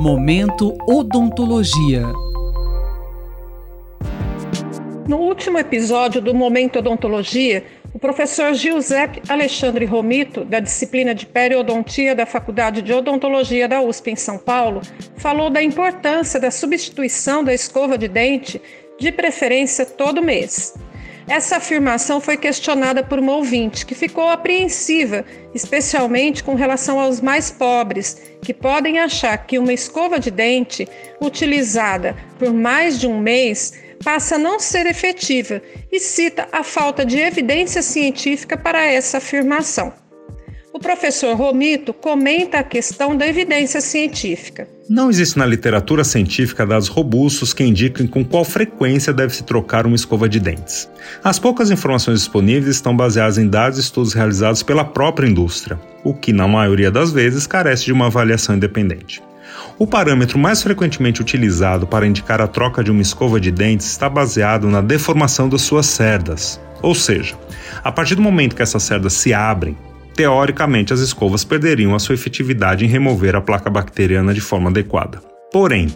Momento Odontologia. No último episódio do Momento Odontologia, o professor Giuseppe Alexandre Romito, da disciplina de periodontia da Faculdade de Odontologia da USP em São Paulo, falou da importância da substituição da escova de dente, de preferência todo mês. Essa afirmação foi questionada por uma ouvinte que ficou apreensiva, especialmente com relação aos mais pobres, que podem achar que uma escova de dente utilizada por mais de um mês passa a não ser efetiva e cita a falta de evidência científica para essa afirmação. O professor Romito comenta a questão da evidência científica. Não existe na literatura científica dados robustos que indiquem com qual frequência deve se trocar uma escova de dentes. As poucas informações disponíveis estão baseadas em dados e estudos realizados pela própria indústria, o que, na maioria das vezes, carece de uma avaliação independente. O parâmetro mais frequentemente utilizado para indicar a troca de uma escova de dentes está baseado na deformação das suas cerdas. Ou seja, a partir do momento que essas cerdas se abrem, teoricamente as escovas perderiam a sua efetividade em remover a placa bacteriana de forma adequada. Porém,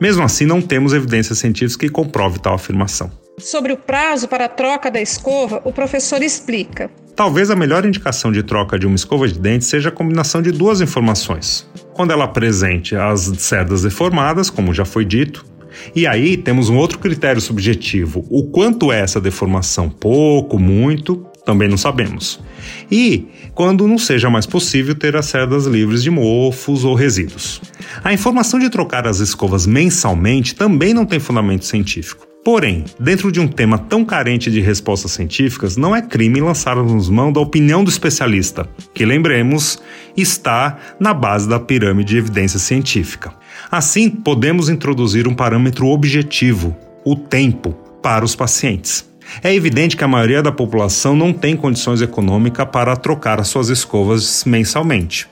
mesmo assim, não temos evidência científica que comprove tal afirmação. Sobre o prazo para a troca da escova, o professor explica. Talvez a melhor indicação de troca de uma escova de dente seja a combinação de duas informações. Quando ela apresente as cerdas deformadas, como já foi dito, e aí temos um outro critério subjetivo: o quanto é essa deformação? Pouco, muito, também não sabemos e quando não seja mais possível ter as cerdas livres de mofos ou resíduos. A informação de trocar as escovas mensalmente também não tem fundamento científico. Porém, dentro de um tema tão carente de respostas científicas, não é crime lançarmos mão da opinião do especialista, que, lembremos, está na base da pirâmide de evidência científica. Assim, podemos introduzir um parâmetro objetivo, o tempo, para os pacientes. É evidente que a maioria da população não tem condições econômicas para trocar as suas escovas mensalmente.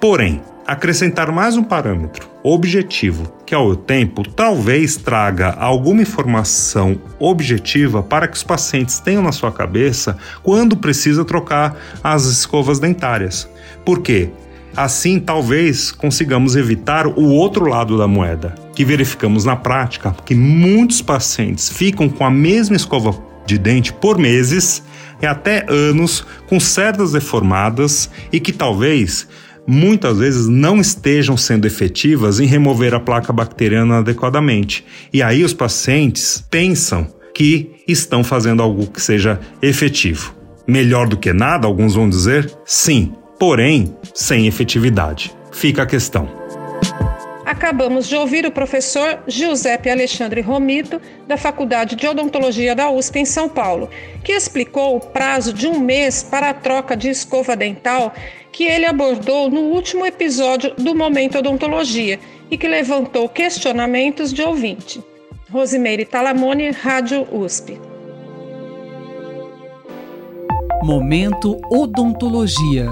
Porém, acrescentar mais um parâmetro objetivo, que é o tempo, talvez traga alguma informação objetiva para que os pacientes tenham na sua cabeça quando precisa trocar as escovas dentárias. Por quê? Assim, talvez consigamos evitar o outro lado da moeda, que verificamos na prática que muitos pacientes ficam com a mesma escova de dente por meses e até anos com cerdas deformadas e que talvez muitas vezes não estejam sendo efetivas em remover a placa bacteriana adequadamente. E aí os pacientes pensam que estão fazendo algo que seja efetivo. Melhor do que nada, alguns vão dizer? Sim, porém sem efetividade. Fica a questão. Acabamos de ouvir o professor Giuseppe Alexandre Romito, da Faculdade de Odontologia da USP em São Paulo, que explicou o prazo de um mês para a troca de escova dental que ele abordou no último episódio do Momento Odontologia e que levantou questionamentos de ouvinte. Rosimeire Talamone, Rádio USP. Momento Odontologia